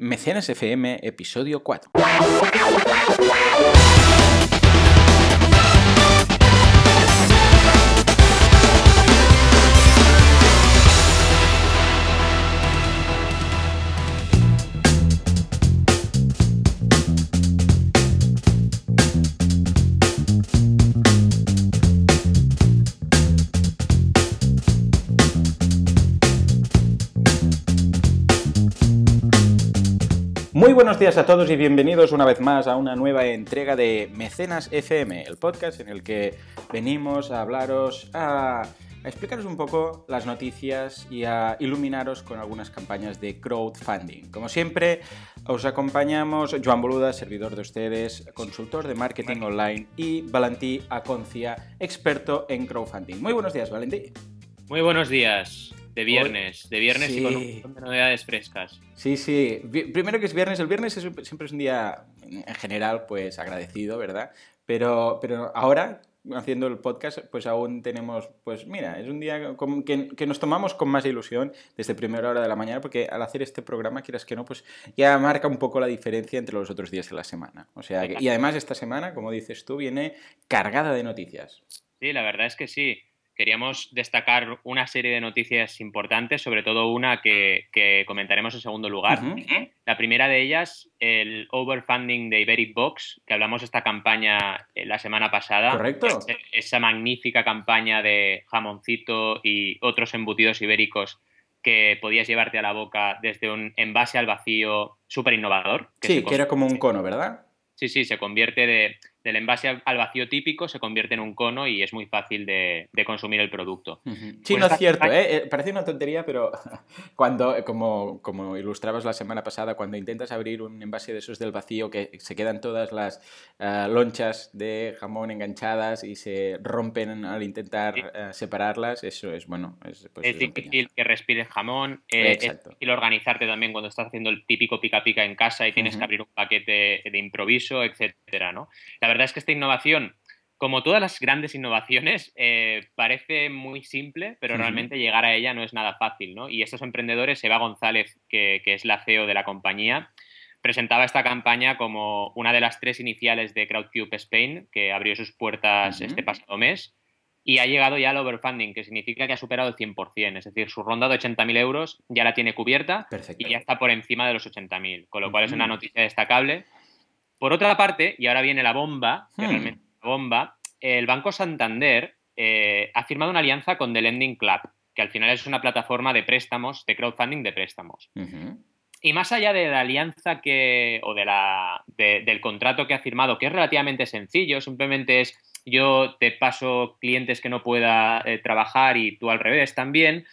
Mecenas FM, episodio 4. Buenos días a todos y bienvenidos una vez más a una nueva entrega de Mecenas FM, el podcast en el que venimos a hablaros, a, a explicaros un poco las noticias y a iluminaros con algunas campañas de crowdfunding. Como siempre, os acompañamos Joan Boluda, servidor de ustedes, consultor de marketing online, y Valentí Aconcia, experto en crowdfunding. Muy buenos días, Valentí. Muy buenos días. De viernes, de viernes y con un montón de novedades frescas. Sí, sí. Primero que es viernes. El viernes es siempre es un día, en general, pues agradecido, ¿verdad? Pero, pero ahora, haciendo el podcast, pues aún tenemos, pues mira, es un día que, que nos tomamos con más ilusión desde primera hora de la mañana, porque al hacer este programa, quieras que no, pues ya marca un poco la diferencia entre los otros días de la semana. O sea, que- y además esta semana, como dices tú, viene cargada de noticias. Sí, la verdad es que sí. Queríamos destacar una serie de noticias importantes, sobre todo una que, que comentaremos en segundo lugar. La primera de ellas, el overfunding de Iberic Box, que hablamos de esta campaña eh, la semana pasada. Correcto. Esa magnífica campaña de jamoncito y otros embutidos ibéricos que podías llevarte a la boca desde un envase al vacío súper innovador. Sí, que era como un cono, ¿verdad? Sí, sí, se convierte de, del envase al- vacío típico, se convierte en un cono y es muy fácil de, de consumir el producto. Ujú. Sí, Pues no es cierto, ¿eh? Eh, Parece una tontería, pero cuando, eh, como, como ilustrabas la semana pasada, cuando intentas abrir un envase de esos del vacío, que se quedan todas las ah, lonchas de jamón enganchadas y se rompen al intentar Sí. ah, separarlas, eso es, bueno, es, pues, es difícil que respires jamón, eh, es difícil organizarte también cuando estás haciendo el típico pica pica en casa y tienes que abrir un paquete de improviso, etcétera, ¿no? La verdad es que esta innovación, como todas las grandes innovaciones, eh, parece muy simple, pero realmente llegar a ella no es nada fácil, ¿no? Y estos emprendedores, Eva González, que, que es la CEO de la compañía, presentaba esta campaña como una de las tres iniciales de Crowdcube Spain, que abrió sus puertas Ujú. este pasado mes. Y ha llegado ya al overfunding, que significa que ha superado el 100%. Es decir, su ronda de 80.000 euros ya la tiene cubierta Perfecto. y ya está por encima de los 80.000, con lo cual es una noticia destacable. Por otra parte, y ahora viene la bomba, que Hmm. realmente es la bomba, el Banco Santander eh, ha firmado una alianza con The Lending Club, que al final es una plataforma de préstamos, de crowdfunding de préstamos. Y más allá de la alianza que, o de la, de- del contrato que ha firmado, que es relativamente sencillo, simplemente es yo te paso clientes que no pueda eh, trabajar y tú al revés también,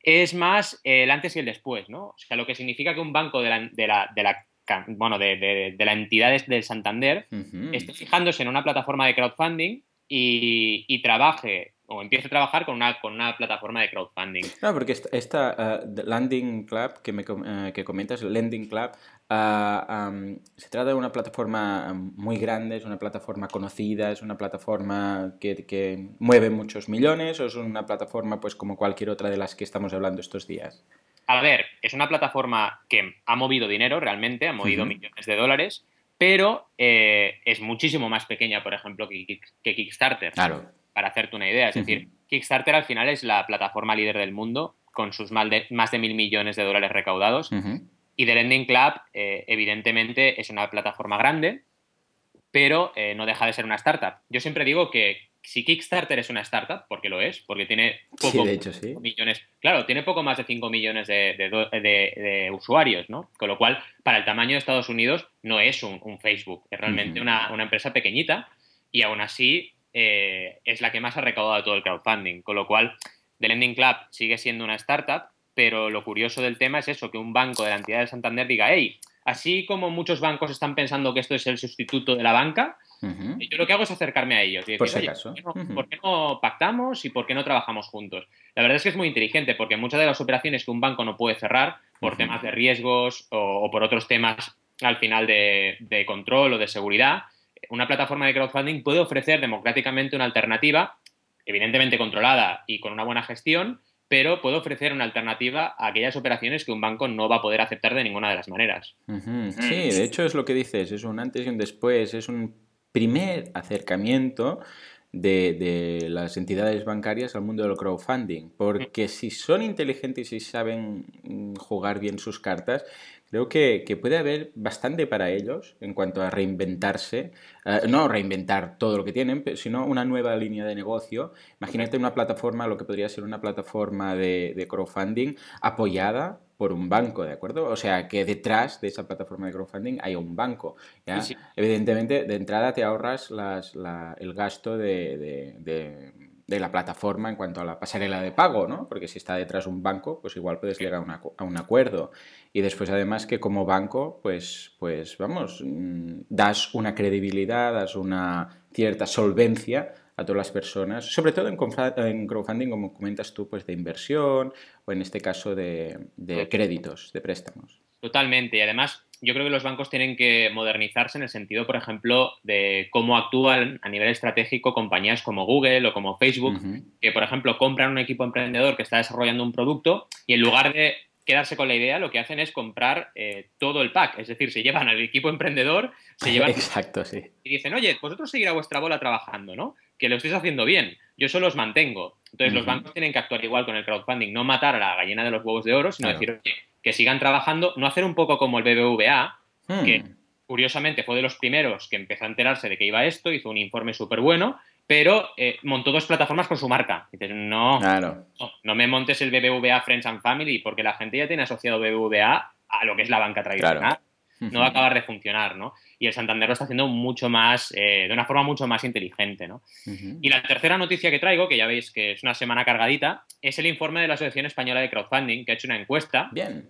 es más el antes y el después, ¿no? O sea, lo que significa que un banco de la, de la, de la ca- bueno, de, de- de la entidad del Santander esté fijándose en una plataforma de crowdfunding y, y trabaje o empiece a trabajar con una, con una plataforma de crowdfunding. No, porque esta, esta, ah, the Landing Club que, me, eh, que comentas, Lending Club, ah, se trata de una plataforma muy grande, es una plataforma conocida, es una plataforma que, que mueve muchos millones o es una plataforma pues como cualquier otra de las que estamos hablando estos días. A ver, es una plataforma que ha movido dinero realmente, ha movido millones de dólares, pero eh, es muchísimo más pequeña, por ejemplo, que, Kick- que Kickstarter. Claro. Para hacerte una idea. Es decir, Kickstarter al final es la plataforma líder del mundo, con sus de- más de mil millones de dólares recaudados. Y The Lending Club, eh, evidentemente, es una plataforma grande, pero eh, no deja de ser una startup. Yo siempre digo que si Kickstarter es una startup, porque lo es, porque tiene Sí, poco de hecho, sí. millones, claro, tiene poco más de 5 millones de, de do- de- de usuarios, ¿no? Con lo cual, para el tamaño de Estados Unidos, no es un, un Facebook, es realmente una, una empresa pequeñita y aún así eh, es la que más ha recaudado todo el crowdfunding. Con lo cual, The Lending Club sigue siendo una startup, pero lo curioso del tema es eso, que un banco de la entidad de Santander diga, hey, así como muchos bancos están pensando que esto es el sustituto de la banca, Ujú. yo lo que hago es acercarme a ellos. Y Por decir, si "Oye, acaso". ¿por qué, no, por qué no pactamos y por qué no trabajamos juntos? La verdad es que es muy inteligente porque muchas de las operaciones que un banco no puede cerrar por temas de riesgos o, o por otros temas al final de, de control o de seguridad, una plataforma de crowdfunding puede ofrecer democráticamente una alternativa, evidentemente controlada y con una buena gestión, pero puedo ofrecer una alternativa a aquellas operaciones que un banco no va a poder aceptar de ninguna de las maneras. Sí, de hecho es lo que dices, es un antes y un después, es un primer acercamiento de, las entidades bancarias al mundo del crowdfunding, porque si son inteligentes y saben mm, jugar bien sus cartas, creo que, puede haber bastante para ellos en cuanto a reinventarse, eh, no reinventar todo lo que tienen, sino una nueva línea de negocio. Imagínate una plataforma, lo que podría ser una plataforma de crowdfunding apoyada por un banco, ¿de acuerdo? O sea, que detrás de esa plataforma de crowdfunding hay un banco. ¿ya? Evidentemente, de entrada te ahorras las, el gasto de, de, la plataforma en cuanto a la pasarela de pago, ¿no? Porque si está detrás un banco, pues igual puedes llegar a, un acuerdo. Y después, además, que como banco, pues, pues vamos, mm, das una credibilidad, das una cierta solvencia a todas las personas, sobre todo en, crowdfunding, como comentas tú, pues de inversión o en este caso de, créditos, de préstamos. Totalmente. Y además, yo creo que los bancos tienen que modernizarse en el sentido, por ejemplo, de cómo actúan a nivel estratégico compañías como Google o como Facebook, que, por ejemplo, compran un equipo emprendedor que está desarrollando un producto y en lugar de quedarse con la idea, lo que hacen es comprar eh, todo el pack. Es decir, se llevan al equipo emprendedor, se llevan. Exacto, sí. Y dicen, oye, vosotros seguir a vuestra bola trabajando, ¿no? Que lo estéis haciendo bien, yo solo os mantengo. Entonces los bancos tienen que actuar igual con el crowdfunding, no matar a la gallina de los huevos de oro, sino decir, que sigan trabajando, no hacer un poco como el BBVA, que hmm. curiosamente fue de los primeros que empezó a enterarse de que iba esto, hizo un informe súper bueno, pero eh, montó dos plataformas con su marca. Dices, no, no, me montes el BBVA Friends and Family porque la gente ya tiene asociado BBVA a lo que es la banca tradicional no va a acabar de funcionar, ¿no? Y el Santander lo está haciendo mucho más, eh, de una forma mucho más inteligente, ¿no? Y la tercera noticia que traigo, que ya veis que es una semana cargadita, es el informe de la Asociación Española de Crowdfunding, que ha hecho una encuesta. Bien.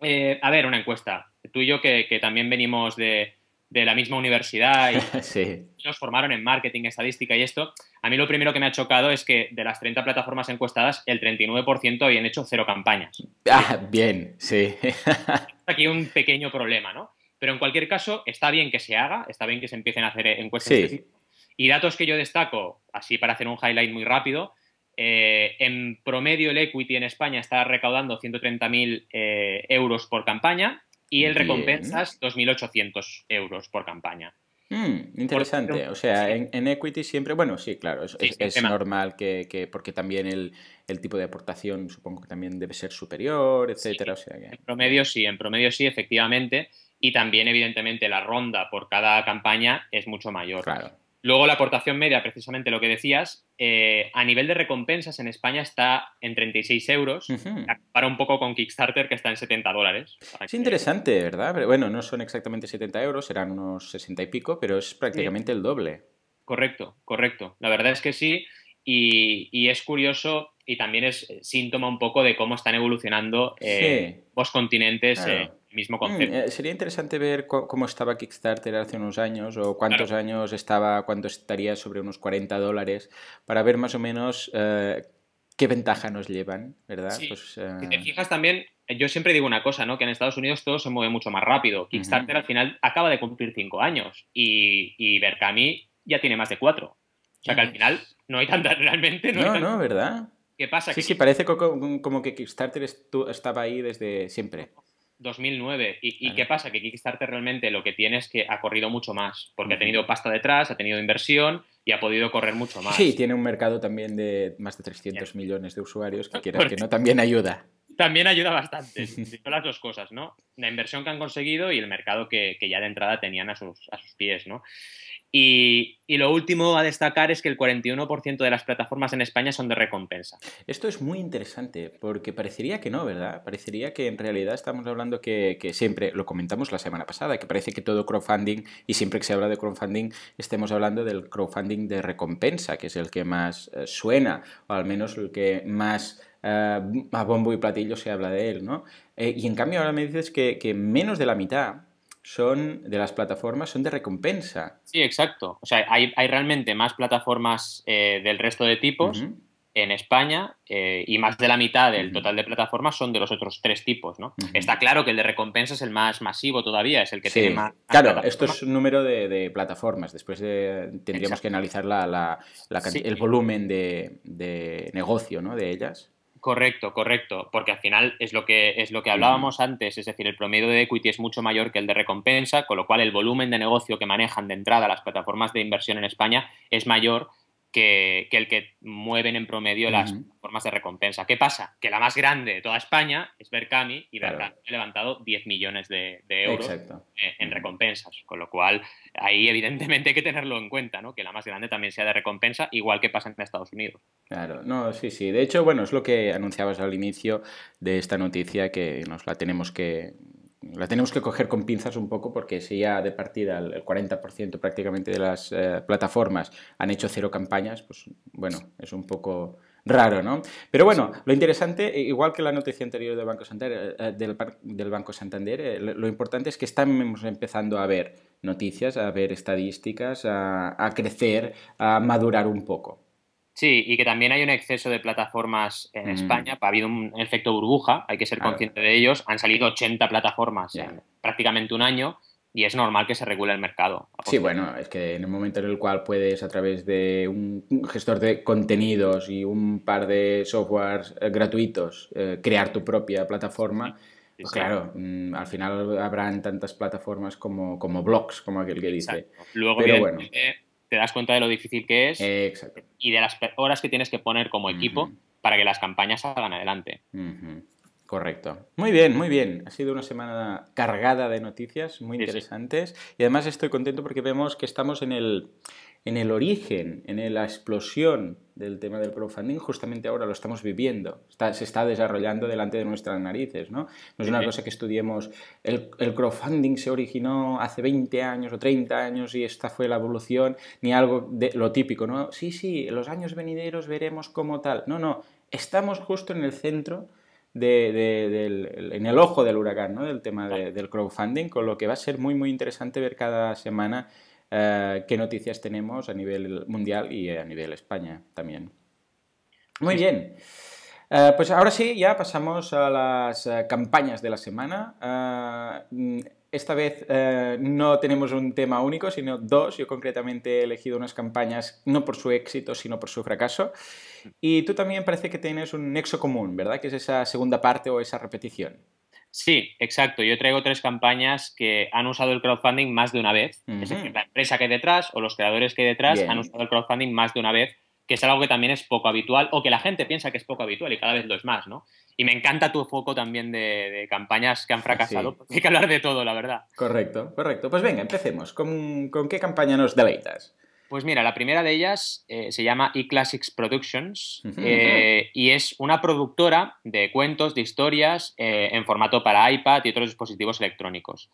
Eh, a ver, una encuesta. Tú y yo, que, también venimos de, la misma universidad y nos formaron en marketing, estadística y esto, a mí lo primero que me ha chocado es que de las 30 plataformas encuestadas, el 39% habían hecho cero campañas. Ah, bien, sí. Aquí un pequeño problema, ¿no? Pero en cualquier caso, está bien que se haga, está bien que se empiecen a hacer encuestas. Y datos que yo destaco, así para hacer un highlight muy rápido, eh, en promedio el equity en España está recaudando 130.000 eh, euros por campaña y el recompensas 2.800 euros por campaña. Mm, interesante. o sea, en, equity siempre, bueno, sí, claro, es, normal que, porque también el, tipo de aportación supongo que también debe ser superior, etcétera. O sea En promedio sí, en promedio sí, efectivamente y también, evidentemente, la ronda por cada campaña es mucho mayor. Claro. Luego la aportación media, precisamente lo que decías, eh, a nivel de recompensas en España está en 36 euros, para un poco con Kickstarter que está en 70 dólares. Es interesante, ¿verdad? Pero bueno, no son exactamente 70 euros, serán unos 60 y pico, pero es prácticamente el doble. Correcto, correcto. La verdad es que sí, y, es curioso y también es síntoma un poco de cómo están evolucionando eh, los continentes. Eh, mismo mm, concepto. Eh, sería interesante ver cómo estaba Kickstarter hace unos años o cuántos años estaba, cuánto estaría sobre unos 40 dólares, para ver más o menos eh, qué ventaja nos llevan, ¿verdad? Pues, eh, Si te fijas también, yo siempre digo una cosa, ¿no? Que en Estados Unidos todo se mueve mucho más rápido. Kickstarter al final acaba de cumplir 5 años y, y Berkami ya tiene más de 4. O sea que al final no hay tanta, realmente no, no, no ¿verdad? ¿Qué pasa? Sí, sí, parece como que Kickstarter estaba ahí desde siempre. 2009. ¿Y, qué pasa? Que Kickstarter realmente lo que tiene es que ha corrido mucho más, porque ha tenido pasta detrás, ha tenido inversión y ha podido correr mucho más. Sí, tiene un mercado también de más de 300 millones de usuarios, que quieras que no, también ayuda. También ayuda bastante, son las dos cosas, ¿no? La inversión que han conseguido y el mercado que, que ya de entrada tenían a sus, a sus pies, ¿no? Y, lo último a destacar es que el 41% de las plataformas en España son de recompensa. Esto es muy interesante porque parecería que no, ¿verdad? Parecería que en realidad estamos hablando que, siempre, lo comentamos la semana pasada, que parece que todo crowdfunding, y siempre que se habla de crowdfunding, estemos hablando del crowdfunding de recompensa, que es el que más eh, suena, o al menos el que más... Eh, a bombo y platillo se habla de él, ¿no? Eh, y en cambio ahora me dices que, que menos de la mitad son de las plataformas son de recompensa. Sí, exacto. O sea, hay, realmente más plataformas eh, del resto de tipos en España eh, y más de la mitad del total de plataformas son de los otros tres tipos, ¿no? Está claro que el de recompensa es el más masivo todavía, es el que tiene más... Claro, esto es un número de, plataformas. Después tendríamos que analizar la, el volumen de, de negocio ¿no? de ellas. Correcto, correcto, porque al final es lo que es lo que hablábamos antes, es decir, el promedio de equity es mucho mayor que el de recompensa, con lo cual el volumen de negocio que manejan de entrada las plataformas de inversión en España es mayor que, el que mueven en promedio las formas de recompensa. ¿Qué pasa? Que la más grande de toda España es Berkami y Berkami ha levantado 10 millones de, euros en, recompensas, con lo cual ahí evidentemente hay que tenerlo en cuenta, ¿no? que la más grande también sea de recompensa, igual que pasa en Estados Unidos. Claro, no, sí, sí. De hecho, bueno, es lo que anunciabas al inicio de esta noticia que nos la tenemos que la tenemos que coger con pinzas un poco porque si ya de partida el 40% prácticamente de las eh, plataformas han hecho cero campañas, pues bueno, es un poco raro, ¿no? Pero bueno, lo interesante, igual que la noticia anterior del Banco Santander, eh, del, Banco Santander eh, lo importante es que estamos empezando a ver noticias, a ver estadísticas, a crecer, a madurar un poco. Sí, y que también hay un exceso de plataformas en mm. España. Ha habido un efecto burbuja, hay que ser consciente de ellos. Han salido 80 plataformas en prácticamente un año y es normal que se regule el mercado. Sí, bueno, es que en el momento en el cual puedes a través de un gestor de contenidos y un par de softwares eh, gratuitos eh, crear tu propia plataforma, pues claro, mm, al final habrán tantas plataformas como, como blogs, como aquel que dice. Luego, Pero bueno te das cuenta de lo difícil que es y de las horas que tienes que poner como equipo para que las campañas salgan adelante. Correcto. Muy bien, muy bien. Ha sido una semana cargada de noticias muy interesantes y además estoy contento porque vemos que estamos en el, en el origen, en la explosión del tema del crowdfunding, justamente ahora lo estamos viviendo, se está desarrollando delante de nuestras narices, ¿no? No es una cosa que estudiemos, el, el, crowdfunding se originó hace 20 años o 30 años y esta fue la evolución, ni algo de lo típico, ¿no? Sí, sí, en los años venideros veremos cómo tal. No, no, estamos justo en el centro del, en el ojo del huracán, ¿no? Del tema del crowdfunding, con lo que va a ser muy, muy interesante ver cada semana eh, qué noticias tenemos a nivel mundial y a nivel España también. Muy bien. Eh, pues ahora sí, ya pasamos a las eh, campañas de la semana. esta vez no tenemos un tema único, sino dos. Yo concretamente he elegido unas campañas no por su éxito, sino por su fracaso. Y tú también parece que tienes un nexo común, ¿verdad? Que es esa segunda parte o esa repetición. Sí, exacto. Yo traigo tres campañas que han usado el crowdfunding más de una vez. Es decir, la empresa que hay detrás o los creadores que hay detrás han usado el crowdfunding más de una vez, que es algo que también es poco habitual o que la gente piensa que es poco habitual y cada vez lo es más, ¿no? Y me encanta tu foco también de, campañas que han fracasado, porque hay que hablar de todo, la verdad. Correcto, correcto. Pues venga, empecemos. ¿Con, con qué campaña nos deleitas? Pues mira, la primera de ellas eh, se llama eClassics Productions eh, y es una productora de cuentos, de historias eh, en formato para iPad y otros dispositivos electrónicos.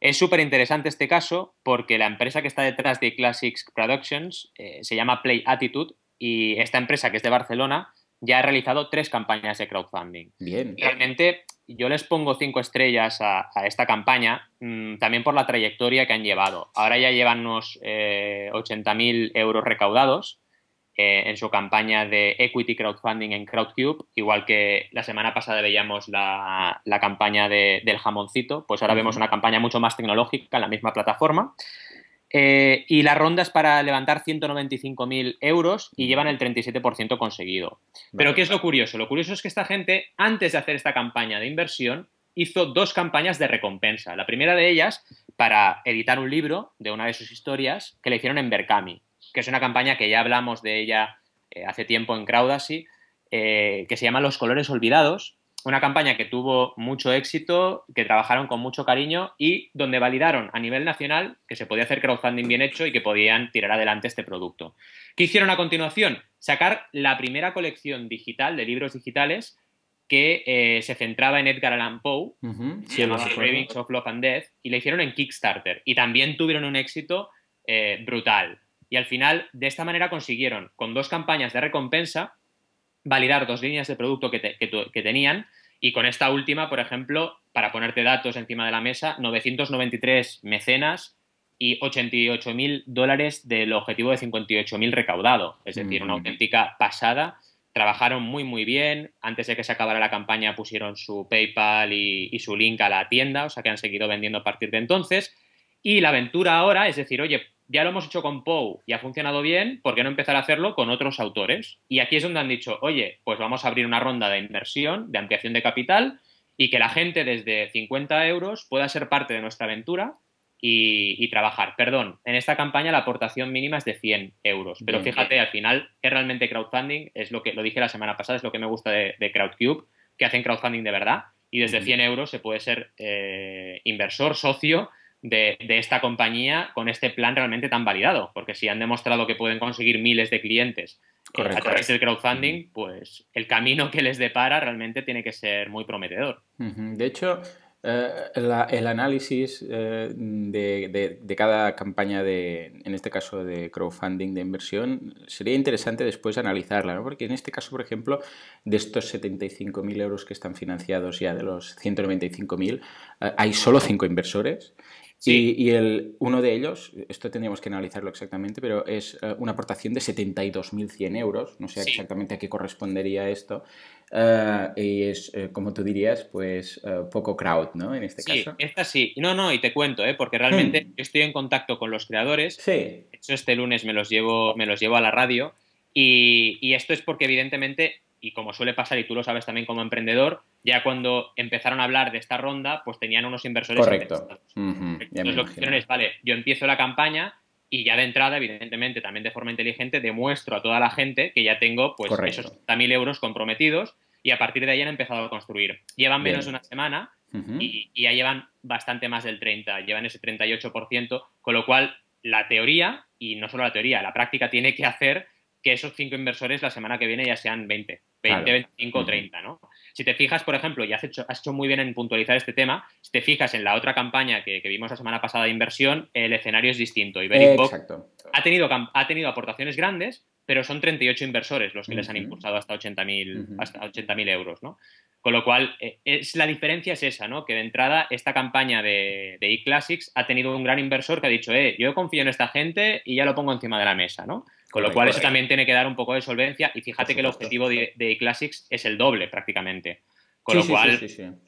Es súper interesante este caso porque la empresa que está detrás de eClassics Productions se llama Play Attitude y esta empresa que es de Barcelona ya ha realizado tres campañas de crowdfunding. Bien. Realmente yo les pongo cinco estrellas a, esta campaña, mm, también por la trayectoria que han llevado. Ahora ya llevan unos 80.000 eh, euros recaudados eh, en su campaña de equity crowdfunding en Crowdcube, igual que la semana pasada veíamos la, campaña del jamoncito, pues ahora vemos una campaña mucho más tecnológica en la misma plataforma. Eh, y la ronda es para levantar 195.000 euros y llevan el 37% conseguido. Pero ¿qué es lo curioso? Lo curioso es que esta gente, antes de hacer esta campaña de inversión, hizo dos campañas de recompensa. La primera de ellas para editar un libro de una de sus historias que le hicieron en Berkami, que es una campaña que ya hablamos de ella eh, hace tiempo en Crowdasy, eh, que se llama Los colores olvidados una campaña que tuvo mucho éxito, que trabajaron con mucho cariño y donde validaron a nivel nacional que se podía hacer crowdfunding bien hecho y que podían tirar adelante este producto. ¿Qué hicieron a continuación? Sacar la primera colección digital de libros digitales que eh, se centraba en Edgar Allan Poe, se llamaba Cravings of Love and Death, y la hicieron en Kickstarter. Y también tuvieron un éxito eh, brutal. Y al final, de esta manera consiguieron, con dos campañas de recompensa, validar dos líneas de producto que, tenían y con esta última, por ejemplo, para ponerte datos encima de la mesa, 993 mecenas y 88.000 dólares del objetivo de 58.000 recaudado. Es decir, una auténtica pasada. Trabajaron muy, muy bien. Antes de que se acabara la campaña pusieron su PayPal y, y su link a la tienda, o sea que han seguido vendiendo a partir de entonces. Y la aventura ahora es decir, oye, ya lo hemos hecho con Poe y ha funcionado bien, ¿por qué no empezar a hacerlo con otros autores? Y aquí es donde han dicho, oye, pues vamos a abrir una ronda de inversión, de ampliación de capital, y que la gente desde 50 euros pueda ser parte de nuestra aventura y, trabajar. Perdón, en esta campaña la aportación mínima es de 100 euros, pero fíjate, al final es realmente crowdfunding, es lo que lo dije la semana pasada, es lo que me gusta de, Crowdcube, que hacen crowdfunding de verdad, y desde 100 euros se puede ser eh, inversor, socio de, esta compañía con este plan realmente tan validado, porque si han demostrado que pueden conseguir miles de clientes eh, a través del crowdfunding, pues el camino que les depara realmente tiene que ser muy prometedor. De hecho, eh, el análisis eh, de, cada campaña de, en este caso de crowdfunding de inversión, sería interesante después analizarla, ¿no? porque en este caso, por ejemplo, de estos 75.000 euros que están financiados ya de los 195.000, hay solo cinco inversores y, el, uno de ellos, esto tendríamos que analizarlo exactamente, pero es eh, una aportación de 72.100 euros, no sé exactamente a qué correspondería esto, eh, y es, eh, como tú dirías, pues poco crowd, ¿no? En este sí, caso. esta sí. No, no, y te cuento, ¿eh? porque realmente hmm. yo estoy en contacto con los creadores. Sí. De hecho, este lunes me los llevo, me los llevo a la radio, y, y esto es porque evidentemente y como suele pasar, y tú lo sabes también como emprendedor, ya cuando empezaron a hablar de esta ronda, pues tenían unos inversores Correcto. Entonces lo que hicieron es, vale, yo empiezo la campaña y ya de entrada, evidentemente, también de forma inteligente, demuestro a toda la gente que ya tengo pues esos 30.000 euros comprometidos y a partir de ahí han empezado a construir. Llevan menos de una semana y, y, ya llevan bastante más del 30, llevan ese 38%, con lo cual la teoría, y no solo la teoría, la práctica tiene que hacer que esos cinco inversores la semana que viene ya sean 20. 20, 25 o 30, ¿no? Si te fijas, por ejemplo, y has hecho, has hecho muy bien en puntualizar este tema, si te fijas en la otra campaña que, vimos la semana pasada de inversión, el escenario es distinto. Y ha tenido, ha tenido aportaciones grandes, pero son 38 inversores los que les han impulsado hasta 80.000 hasta 80 euros, ¿no? Con lo cual, eh, es, la diferencia es esa, ¿no? Que de entrada, esta campaña de, de eClassics ha tenido un gran inversor que ha dicho, eh, yo confío en esta gente y ya lo pongo encima de la mesa, ¿no? Con lo cual, eso también tiene que dar un poco de solvencia. Y fíjate que el objetivo de, de eClassics es el doble prácticamente. Con lo cual,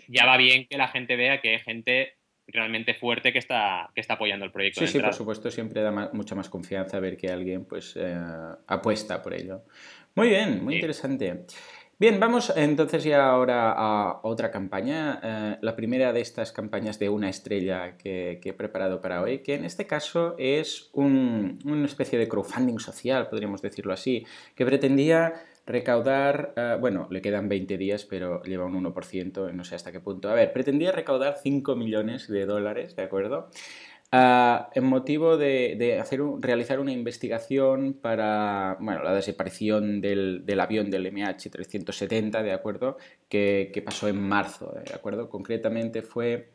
ya va bien que la gente vea que hay gente realmente fuerte que está, que está apoyando el proyecto. Sí, sí, por supuesto, siempre da mucha más confianza ver que alguien pues eh, apuesta por ello. Muy bien, muy interesante. Bien, vamos entonces ya ahora a otra campaña, eh, la primera de estas campañas de una estrella que, he preparado para hoy, que en este caso es una especie de crowdfunding social, podríamos decirlo así, que pretendía recaudar, eh, bueno, le quedan 20 días, pero lleva un 1%, no sé hasta qué punto. A ver, pretendía recaudar 5 millones de dólares, ¿de acuerdo? Ah, en motivo de, hacer realizar una investigación para bueno, la desaparición del, avión del MH370, ¿de acuerdo? Que, pasó en marzo, ¿de acuerdo? Concretamente fue,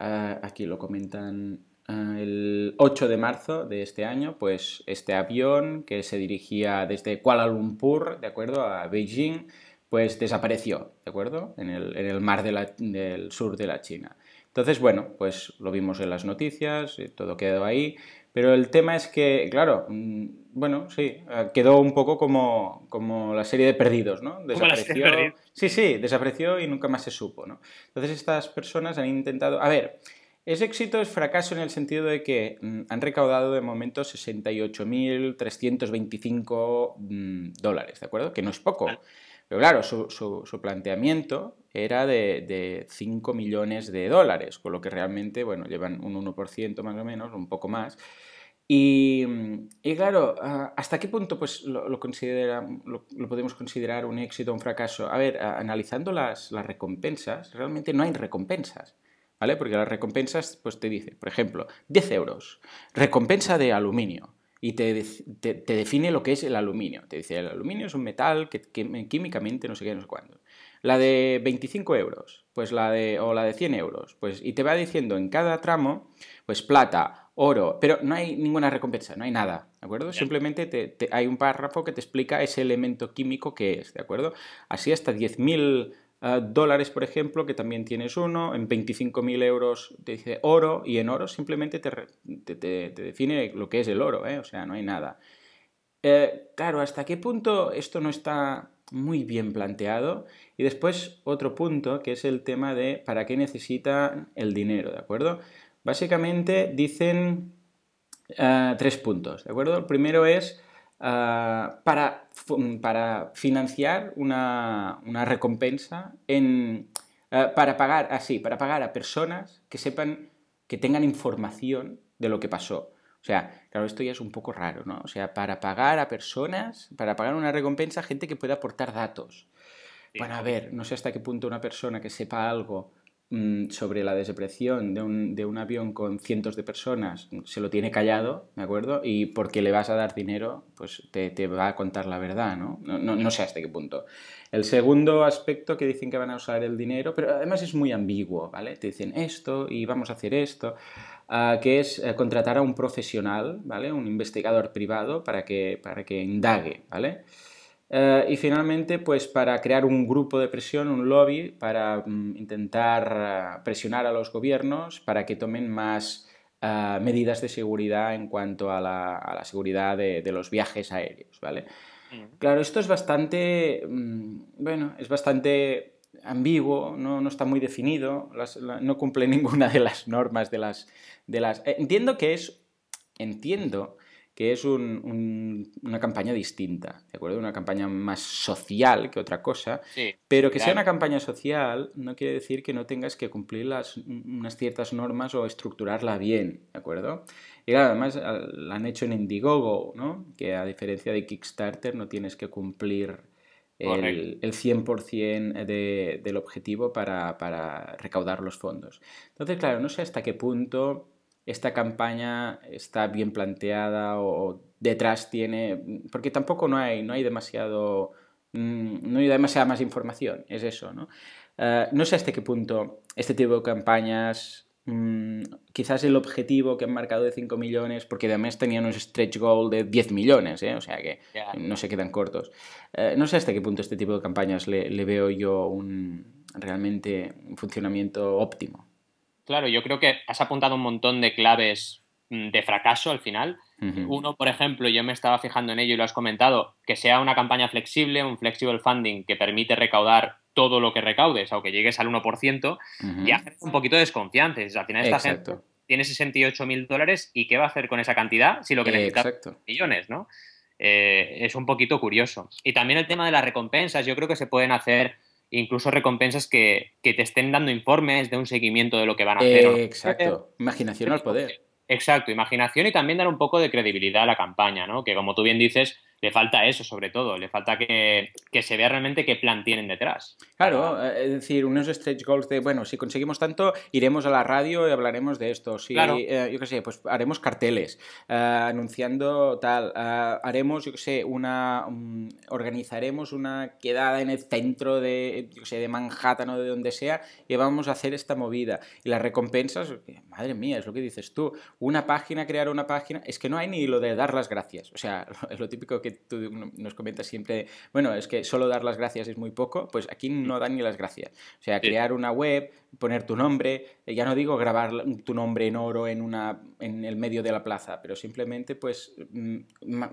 ah, aquí lo comentan, ah, el 8 de marzo de este año, pues este avión que se dirigía desde Kuala Lumpur, ¿de acuerdo? A Beijing, pues desapareció, ¿de acuerdo? En el, mar del sur de la China. Entonces, bueno, pues lo vimos en las noticias, eh, todo quedó ahí, pero el tema es que, claro, mm, bueno, sí, eh, quedó un poco como, como la serie de perdidos, ¿no? Desapareció. Sí, sí, desapareció y nunca más se supo, ¿no? Entonces estas personas han intentado, a ver, es éxito, es fracaso en el sentido de que mm, han recaudado de momento 68.325 mm, dólares, ¿de acuerdo? Que no es poco. Pero claro, su, su, planteamiento era de, de, 5 millones de dólares, con lo que realmente, bueno, llevan un 1% más o menos, un poco más. Y, claro, ¿hasta qué punto pues, lo, considera, lo, podemos considerar un éxito o un fracaso? A ver, analizando las, las recompensas, realmente no hay recompensas. ¿Vale? Porque las recompensas, pues te dice, por ejemplo, 10 euros, recompensa de aluminio, y te, te, define lo que es el aluminio. Te dice, el aluminio es un metal que, químicamente no sé qué, no sé cuándo. La de 25 euros, pues la de, o la de 100 euros, pues, y te va diciendo en cada tramo, pues plata, oro, pero no hay ninguna recompensa, no hay nada, ¿de acuerdo? Simplemente te, hay un párrafo que te explica ese elemento químico que es, ¿de acuerdo? Así hasta 10.000 dólares, por ejemplo, que también tienes uno, en 25.000 euros te dice oro y en oro simplemente te, te, define lo que es el oro, ¿eh? o sea, no hay nada. Eh, claro, ¿hasta qué punto esto no está muy bien planteado? Y después otro punto que es el tema de para qué necesita el dinero, ¿de acuerdo? Básicamente dicen eh, tres puntos, ¿de acuerdo? El primero es eh, para, para, financiar una, recompensa en, para pagar, así, para pagar a personas que sepan, que tengan información de lo que pasó. O sea, claro, esto ya es un poco raro, ¿no? O sea, para pagar a personas, para pagar una recompensa a gente que pueda aportar datos. Bueno, a ver, no sé hasta qué punto una persona que sepa algo mm, sobre la desaparición de un, de un, avión con cientos de personas se lo tiene callado, ¿de acuerdo? Y porque le vas a dar dinero, pues te, te va a contar la verdad, ¿no? No, ¿no? no sé hasta qué punto. El segundo aspecto que dicen que van a usar el dinero, pero además es muy ambiguo, ¿vale? Te dicen esto y vamos a hacer esto. Ah, que es eh, contratar a un profesional, ¿vale? Un investigador privado para que, para que indague, ¿vale? Eh, y finalmente, pues para crear un grupo de presión, un lobby, para mm, intentar eh, presionar a los gobiernos para que tomen más medidas de seguridad en cuanto a la, seguridad de, los viajes aéreos, ¿vale? Mm. Claro, esto es bastante, mm, bueno, es bastante ambiguo, no, está muy definido, no cumple ninguna de las normas de las... De las eh, entiendo que es, entiendo que es una campaña distinta, ¿de acuerdo? Una campaña más social que otra cosa, pero que sea una campaña social no quiere decir que no tengas que cumplir las, unas ciertas normas o estructurarla bien, ¿de acuerdo? Y claro, además la han hecho en Indiegogo, ¿no? Que a diferencia de Kickstarter no tienes que cumplir el, el 100% de, del objetivo para, para, recaudar los fondos. Entonces, claro, no sé hasta qué punto esta campaña está bien planteada o detrás tiene, porque tampoco no hay, no hay demasiado, mm, no hay demasiada más información, es eso, ¿no? Eh, no sé hasta qué punto este tipo de campañas Mm, quizás el objetivo que han marcado de 5 millones, porque además tenían un stretch goal de 10 millones, ¿eh? o sea que no se quedan cortos. Eh, no sé hasta qué punto este tipo de campañas le, veo yo un, realmente un funcionamiento óptimo. Claro, yo creo que has apuntado un montón de claves mm, de fracaso al final. Uno, por ejemplo, yo me estaba fijando en ello y lo has comentado, que sea una campaña flexible, un flexible funding que permite recaudar todo lo que recaudes, aunque llegues al 1%, ya un poquito de desconfianza. Al final esta gente tiene 68 mil dólares y ¿qué va a hacer con esa cantidad si lo que necesita millones, ¿no? Eh, es un poquito curioso. Y también el tema de las recompensas, yo creo que se pueden hacer incluso recompensas que, te estén dando informes de un seguimiento de lo que van a hacer. exacto, imaginación al poder. Exacto, imaginación y también dar un poco de credibilidad a la campaña, ¿no? Que como tú bien dices, le falta eso sobre todo, le falta que, se vea realmente qué plan tienen detrás. Claro, eh, es decir, unos stretch goals de, bueno, si conseguimos tanto, iremos a la radio y hablaremos de esto. Si, eh, yo qué sé, pues haremos carteles eh, anunciando tal, haremos, yo qué sé, una, organizaremos una quedada en el centro de, yo qué sé, de Manhattan o de donde sea y vamos a hacer esta movida. Y las recompensas, madre mía, es lo que dices tú, una página, crear una página, es que no hay ni lo de dar las gracias. O sea, es lo típico que tú nos comentas siempre, bueno, es que solo dar las gracias es muy poco, pues aquí no dan ni las gracias. O sea, crear una web, poner tu nombre, eh, ya no digo grabar tu nombre en oro en, una, en el medio de la plaza, pero simplemente pues mm,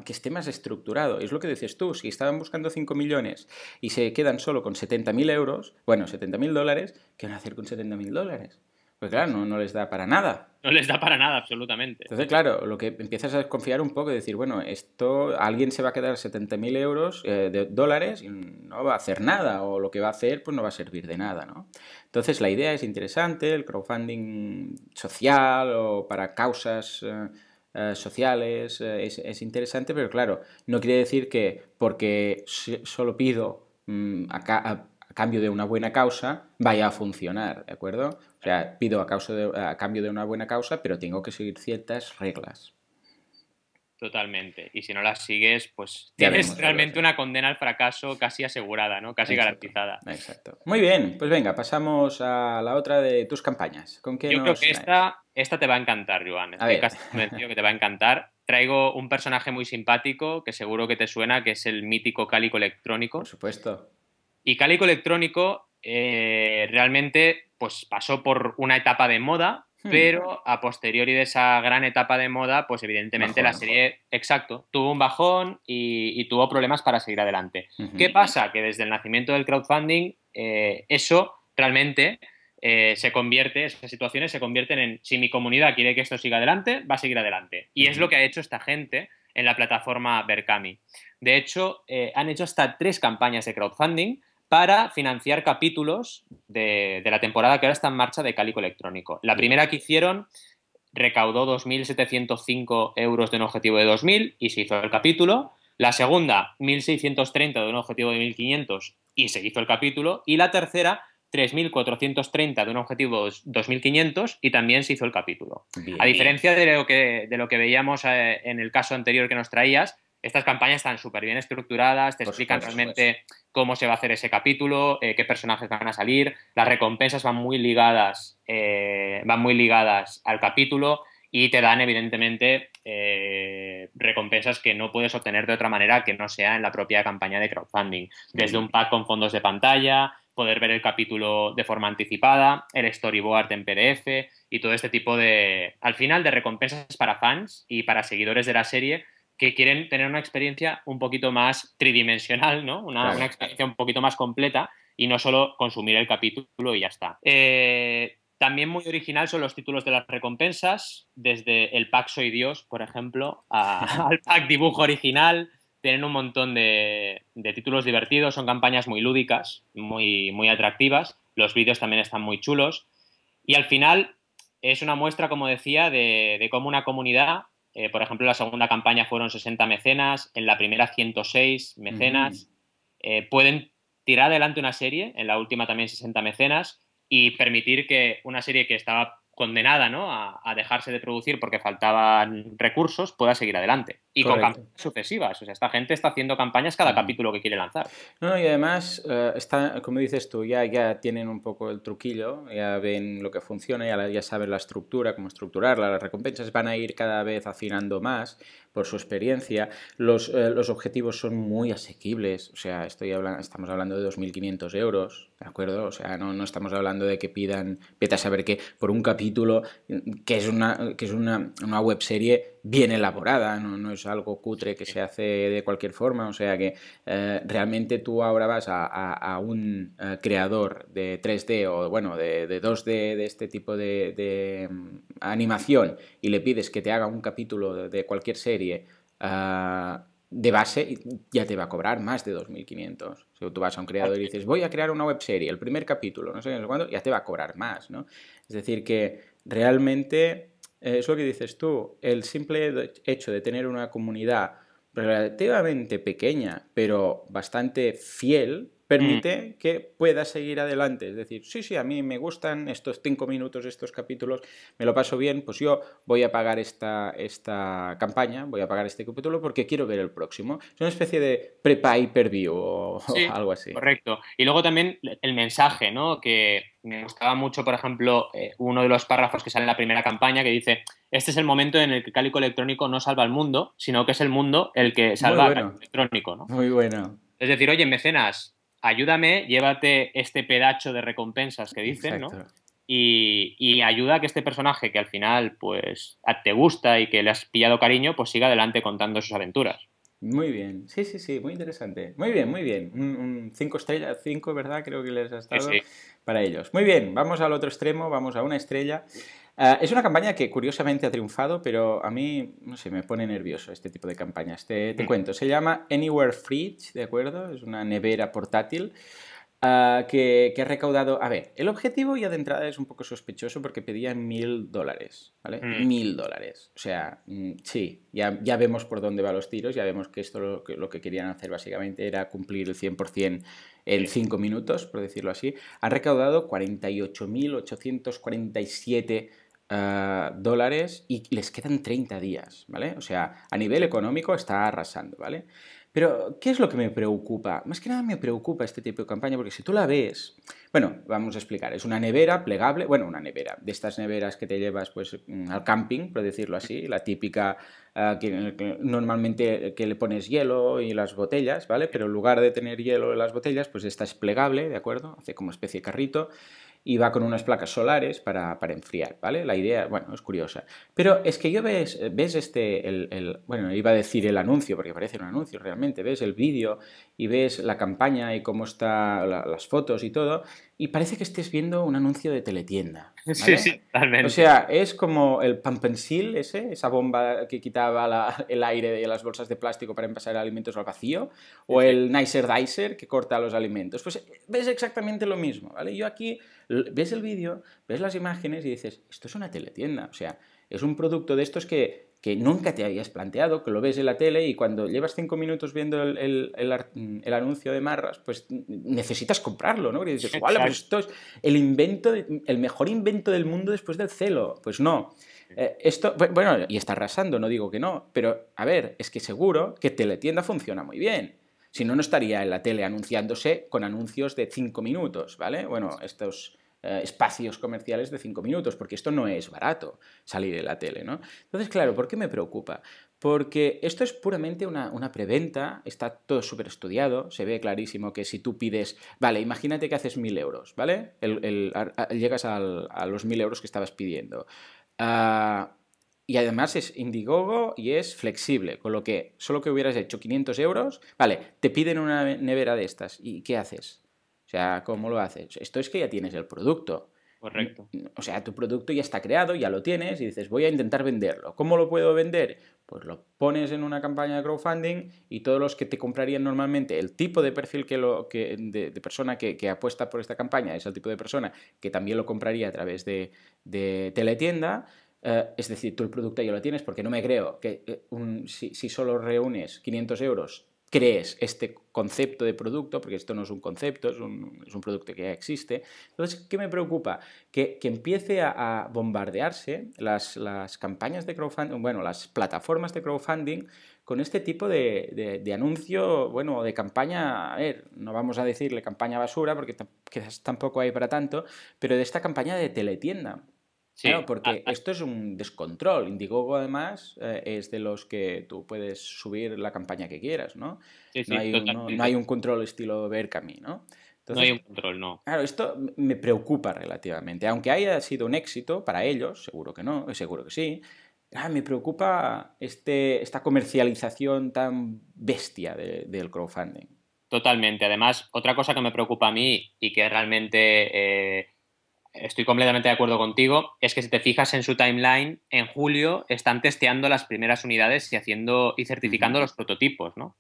que esté más estructurado. Es lo que dices tú, si estaban buscando 5 millones y se quedan solo con 70.000 euros, bueno, 70.000 dólares, ¿qué van a hacer con 70.000 dólares? Pues claro, no, no les da para nada. No les da para nada, absolutamente. Entonces, claro, lo que empiezas a desconfiar un poco y decir, bueno, esto, alguien se va a quedar 70.000 euros eh, de dólares y no va a hacer nada, o lo que va a hacer, pues no va a servir de nada, ¿no? Entonces, la idea es interesante, el crowdfunding social o para causas eh, eh, sociales es, interesante, pero claro, no quiere decir que porque solo pido mm, a, cambio de una buena causa vaya a funcionar, ¿de acuerdo? O sea, pido a, causa a cambio de una buena causa, pero tengo que seguir ciertas reglas. Totalmente. Y si no las sigues, pues tienes realmente una condena al fracaso casi asegurada, ¿no? Casi garantizada. Exacto. Muy bien, pues venga, pasamos a la otra de tus campañas. ¿Con qué Yo creo que esta, esta te va a encantar, Joan. Estoy casi convencido que te va a encantar. Traigo un personaje muy simpático que seguro que te suena, que es el mítico cálico electrónico. Por supuesto. Y Cálico Electrónico eh, realmente pues, pasó por una etapa de moda, hmm. pero a posteriori de esa gran etapa de moda, pues evidentemente la serie, exacto, tuvo un bajón y, tuvo problemas para seguir adelante. ¿Qué pasa? Que desde el nacimiento del crowdfunding, eh, eso realmente eh, se convierte, esas situaciones se convierten en, si mi comunidad quiere que esto siga adelante, va a seguir adelante. Y es lo que ha hecho esta gente en la plataforma Berkami. De hecho, eh, han hecho hasta tres campañas de crowdfunding para financiar capítulos de, la temporada que ahora está en marcha de Cálico Electrónico. La primera que hicieron recaudó 2.705 euros de un objetivo de 2.000 y se hizo el capítulo. La segunda, 1.630 de un objetivo de 1.500 y se hizo el capítulo. Y la tercera, 3.430 de un objetivo de 2.500 y también se hizo el capítulo. a diferencia de lo, que, de lo que veíamos eh, en el caso anterior que nos traías, estas campañas están súper bien estructuradas, te explican realmente cómo se va a hacer ese capítulo, eh, qué personajes van a salir, las recompensas van muy ligadas, eh, van muy ligadas al capítulo y te dan evidentemente eh, recompensas que no puedes obtener de otra manera que no sea en la propia campaña de crowdfunding. Desde un pack con fondos de pantalla, poder ver el capítulo de forma anticipada, el storyboard en PDF y todo este tipo de, al final, de recompensas para fans y para seguidores de la serie que quieren tener una experiencia un poquito más tridimensional, ¿no? Una, experiencia un poquito más completa y no solo consumir el capítulo y ya está. Eh, también muy original son los títulos de las recompensas, desde el pack Soy Dios, por ejemplo, al pack Dibujo Original. Tienen un montón de, títulos divertidos, son campañas muy lúdicas, muy, muy atractivas. Los vídeos también están muy chulos. Y al final es una muestra, como decía, de cómo una comunidad eh, por ejemplo, la segunda campaña fueron 60 mecenas, en la primera 106 mecenas. Eh, pueden tirar adelante una serie, en la última también 60 mecenas, y permitir que una serie que estaba condenada ¿no? a, dejarse de producir porque faltaban recursos, pueda seguir adelante. Y con campañas sucesivas. O sea, esta gente está haciendo campañas cada capítulo que quiere lanzar. No, y además, eh, está, como dices tú, ya, ya tienen un poco el truquillo, ya ven lo que funciona, ya, ya saben la estructura, cómo estructurarla, las recompensas van a ir cada vez afinando más por su experiencia. Los, eh, los objetivos son muy asequibles, o sea, estoy hablando, estamos hablando de 2.500 euros, ¿de acuerdo? O sea, no, no estamos hablando de que pidan, vete a saber qué, por un capítulo que es una, que es una, una web serie bien elaborada, no, no, es algo cutre que se hace de cualquier forma, o sea que eh, realmente tú ahora vas a, a, un eh, creador de 3D o bueno, de, de 2D de este tipo de, de, mm, animación y le pides que te haga un capítulo de, cualquier serie uh, de base, ya te va a cobrar más de 2.500. Si tú vas a un creador y dices, voy a crear una web serie, el primer capítulo, no sé, no sé cuándo, ya te va a cobrar más, ¿no? Es decir, que realmente es lo que dices tú, el simple hecho de tener una comunidad relativamente pequeña, pero bastante fiel, permite mm. que pueda seguir adelante. Es decir, sí, sí, a mí me gustan estos cinco minutos, estos capítulos, me lo paso bien, pues yo voy a pagar esta, esta campaña, voy a pagar este capítulo porque quiero ver el próximo. Es una especie de pre-pay per view o, algo así. Correcto. Y luego también el mensaje, ¿no? Que me gustaba mucho, por ejemplo, eh, uno de los párrafos que sale en la primera campaña que dice, este es el momento en el que Cálico Electrónico no salva al mundo, sino que es el mundo el que salva al Electrónico, ¿no? Muy bueno. Es decir, oye, mecenas, ayúdame, llévate este pedacho de recompensas que dicen, ¿no? Y, ayuda a que este personaje que al final pues te gusta y que le has pillado cariño, pues siga adelante contando sus aventuras. Muy bien, sí, sí, sí, muy interesante. Muy bien, muy bien. Un 5 estrellas, 5, ¿verdad? Creo que les has dado para ellos. Muy bien, vamos al otro extremo, vamos a una estrella. Ah, es una campaña que curiosamente ha triunfado, pero a mí, no sé, me pone nervioso este tipo de campañas. Te, te mm. cuento, se llama Anywhere Fridge, ¿de acuerdo? Es una nevera portátil. Ah, que, que, ha recaudado. A ver, el objetivo ya de entrada es un poco sospechoso porque pedía mil dólares, ¿vale? Mm. Mil dólares. O sea, mm, sí, ya, ya vemos por dónde van los tiros, ya vemos que esto lo, lo que querían hacer básicamente era cumplir el 100% en cinco minutos, por decirlo así. Han recaudado 48.847 Ah, dólares y les quedan 30 días, ¿vale? O sea, a nivel económico está arrasando, ¿vale? Pero, ¿qué es lo que me preocupa? Más que nada me preocupa este tipo de campaña porque si tú la ves, bueno, vamos a explicar, es una nevera plegable, bueno, una nevera, de estas neveras que te llevas pues mm, al camping, por decirlo así, la típica ah, normalmente que le pones hielo y las botellas, ¿vale? Pero en lugar de tener hielo en las botellas, pues esta es plegable, ¿de acuerdo? Hace como especie de carrito y va con unas placas solares para, enfriar, ¿vale? La idea, bueno, es curiosa. Pero es que yo ves, ves este, el, bueno, iba a decir el anuncio, porque parece un anuncio realmente, ves el vídeo y ves la campaña y cómo están las fotos y todo, y parece que estés viendo un anuncio de teletienda. Sí, sí, totalmente. O sea, es como el pampensil ese, esa bomba que quitaba el aire de las bolsas de plástico para envasar alimentos al vacío, o el Nicer Dicer que corta los alimentos. Pues ves exactamente lo mismo, ¿vale? Yo aquí ves el vídeo, ves las imágenes y dices, esto es una teletienda. O sea, es un producto de estos que que nunca te habías planteado, que lo ves en la tele y cuando llevas cinco minutos viendo el, anuncio de Marras, pues necesitas comprarlo, ¿no? Y dices, pues esto es el invento, el mejor invento del mundo después del celo. Pues no. Eh, esto, bueno, y está arrasando, no digo que no, pero a ver, es que seguro que Teletienda funciona muy bien. Si no, no estaría en la tele anunciándose con anuncios de cinco minutos, ¿vale? Bueno, estos eh, espacios comerciales de cinco minutos, porque esto no es barato salir en la tele, ¿no? Entonces, claro, ¿por qué me preocupa? Porque esto es puramente una, preventa, está todo súper estudiado, se ve clarísimo que si tú pides, vale, imagínate que haces mil euros, ¿vale? llegas a los mil euros que estabas pidiendo. Ah, y además es Indiegogo y es flexible, con lo que solo que hubieras hecho 500 euros, vale, te piden una nevera de estas, ¿y qué haces? O sea, ¿cómo lo haces? Esto es que ya tienes el producto. Correcto. O sea, tu producto ya está creado, ya lo tienes y dices, voy a intentar venderlo. ¿Cómo lo puedo vender? Pues lo pones en una campaña de crowdfunding y todos los que te comprarían normalmente, el tipo de perfil que lo, que, de, persona que, apuesta por esta campaña es el tipo de persona que también lo compraría a través de, teletienda. Eh, es decir, tú el producto ya lo tienes porque no me creo que eh, si, solo reúnes 500 euros crees este concepto de producto, porque esto no es un concepto, es un, producto que ya existe. Entonces, ¿qué me preocupa? Que, empiece a, bombardearse las, campañas de crowdfunding, bueno, las plataformas de crowdfunding con este tipo de, anuncio, bueno, de campaña, a ver, no vamos a decirle campaña basura, porque quizás tampoco hay para tanto, pero de esta campaña de teletienda. Sí, claro, porque esto es un descontrol. Indiegogo, además, eh, es de los que tú puedes subir la campaña que quieras, ¿no? Sí, sí, no, hay un, no, hay un, control estilo Berkami, ¿no? no hay un control, no. Claro, esto me preocupa relativamente. Aunque haya sido un éxito para ellos, seguro que no, seguro que sí, ah, me preocupa este, esta comercialización tan bestia del crowdfunding. Totalmente. Además, otra cosa que me preocupa a mí y que realmente... Eh, estoy completamente de acuerdo contigo, es que si te fijas en su timeline, en julio están testeando las primeras unidades y haciendo y certificando los prototipos, ¿no?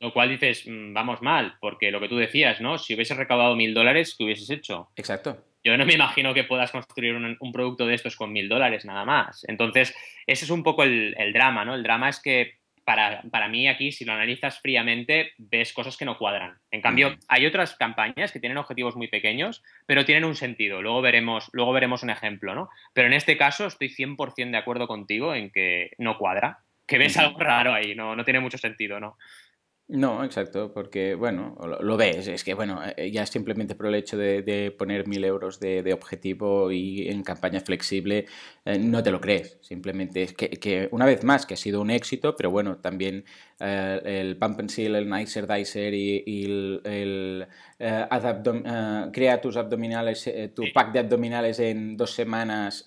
Lo cual dices, mm, vamos mal, porque lo que tú decías, ¿no? Si hubieses recaudado mil dólares, ¿qué hubieses hecho? Exacto. Yo no me imagino que puedas construir un, producto de estos con mil dólares nada más. Entonces, ese es un poco el, el drama, ¿no? El drama es que para, para, mí aquí, si lo analizas fríamente, ves cosas que no cuadran. En cambio, hay otras campañas que tienen objetivos muy pequeños, pero tienen un sentido. Luego veremos, luego veremos un ejemplo, ¿no? Pero en este caso estoy 100% de acuerdo contigo en que no cuadra, que ves algo raro ahí, no, no tiene mucho sentido, ¿no? No, exacto, porque, bueno, lo, ves, es que, bueno, eh, ya simplemente por el hecho de, poner mil euros de, objetivo y en campaña flexible, eh, no te lo crees, simplemente es que, una vez más, que ha sido un éxito, pero bueno, también eh, el Pump and Seal, el Nicer Dicer y, el, crea tus abdominales, tu pack de abdominales en dos semanas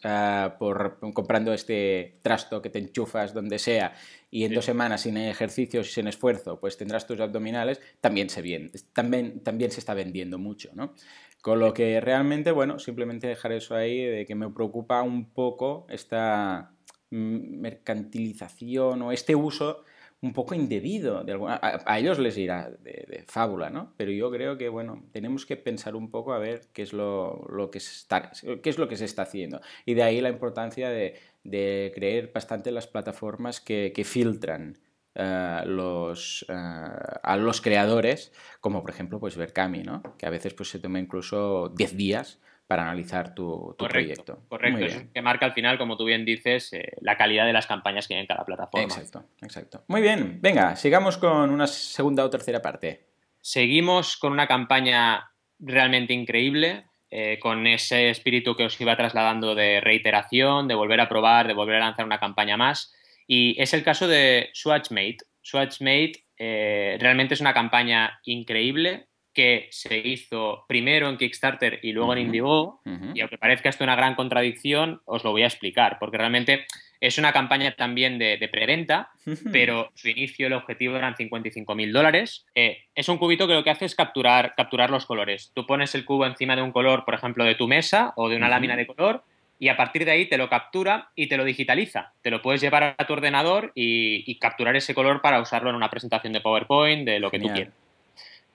por comprando este trasto que te enchufas donde sea y en dos semanas sin ejercicios y sin esfuerzo, pues tendrás tus abdominales, también se, bien, también, también se está vendiendo mucho, ¿no? Con lo que realmente, bueno, simplemente dejar eso ahí de que me preocupa un poco esta mercantilización o este uso un poco indebido. De alguna, a, ellos les irá de, fábula, ¿no? Pero yo creo que, bueno, tenemos que pensar un poco a ver qué es lo, lo que, está, qué es lo que se está haciendo. Y de ahí la importancia de, de creer bastante las plataformas que, filtran eh, los, eh, a los creadores, como por ejemplo pues Berkami, ¿no? que a veces pues, se toma incluso 10 días para analizar tu, proyecto. Correcto, que marca al final, como tú bien dices, eh, la calidad de las campañas que hay en cada plataforma. Exacto, exacto. Muy bien, venga, sigamos con una segunda o tercera parte. Seguimos con una campaña realmente increíble eh, con ese espíritu que os iba trasladando de reiteración, de volver a probar, de volver a lanzar una campaña más. Y es el caso de Swatchmate. Swatchmate eh, realmente es una campaña increíble que se hizo primero en Kickstarter y luego en Indiegogo. Y aunque parezca esto una gran contradicción, os lo voy a explicar, porque realmente Es una campaña también de, preventa, pero su inicio, el objetivo eran 55 mil dólares. Eh, es un cubito que lo que hace es capturar, capturar los colores. Tú pones el cubo encima de un color, por ejemplo, de tu mesa o de una lámina de color, y a partir de ahí te lo captura y te lo digitaliza. Te lo puedes llevar a tu ordenador y, capturar ese color para usarlo en una presentación de PowerPoint, de lo que tú quieras.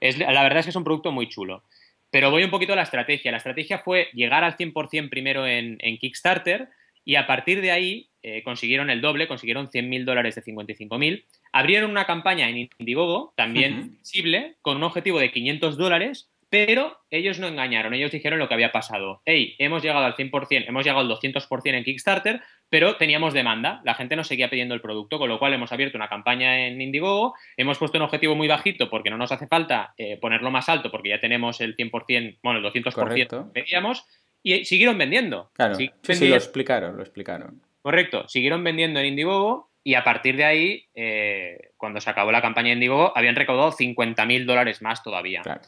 Es, la verdad es que es un producto muy chulo. Pero voy un poquito a la estrategia. La estrategia fue llegar al 100% primero en, Kickstarter y a partir de ahí eh, consiguieron el doble, consiguieron 100.000 dólares de 55.000. Abrieron una campaña en Indiegogo, también visible, con un objetivo de 500 dólares pero ellos no engañaron, ellos dijeron lo que había pasado. Hey, hemos llegado al 100%, hemos llegado al 200% en Kickstarter, pero teníamos demanda, la gente nos seguía pidiendo el producto, con lo cual hemos abierto una campaña en Indiegogo, hemos puesto un objetivo muy bajito porque no nos hace falta eh, ponerlo más alto porque ya tenemos el 100%, bueno, el 200% que pedíamos, y siguieron vendiendo. Claro, sí, sí, lo explicaron, lo explicaron. Correcto, siguieron vendiendo en Indiegogo y a partir de ahí, eh, cuando se acabó la campaña en Indiegogo, habían recaudado 50.000 dólares más todavía. Claro.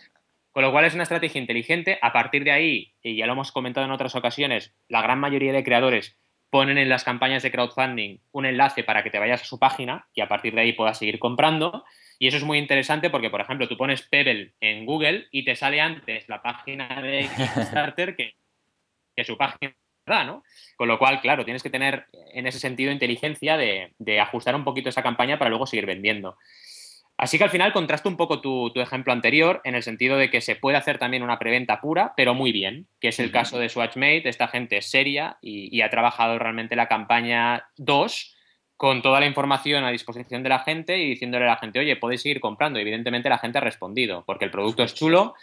Con lo cual es una estrategia inteligente. A partir de ahí, y ya lo hemos comentado en otras ocasiones, la gran mayoría de creadores ponen en las campañas de crowdfunding un enlace para que te vayas a su página y a partir de ahí puedas seguir comprando. Y eso es muy interesante porque, por ejemplo, tú pones Pebble en Google y te sale antes la página de Kickstarter que, su página. ¿no? Con lo cual, claro, tienes que tener en ese sentido inteligencia de ajustar un poquito esa campaña para luego seguir vendiendo. Así que al final contrasta un poco tu, ejemplo anterior en el sentido de que se puede hacer también una preventa pura, pero muy bien, que es el caso de Swatchmate. Esta gente es seria y, ha trabajado realmente la campaña 2 con toda la información a disposición de la gente y diciéndole a la gente, oye, podéis seguir comprando. evidentemente la gente ha respondido porque el producto es chulo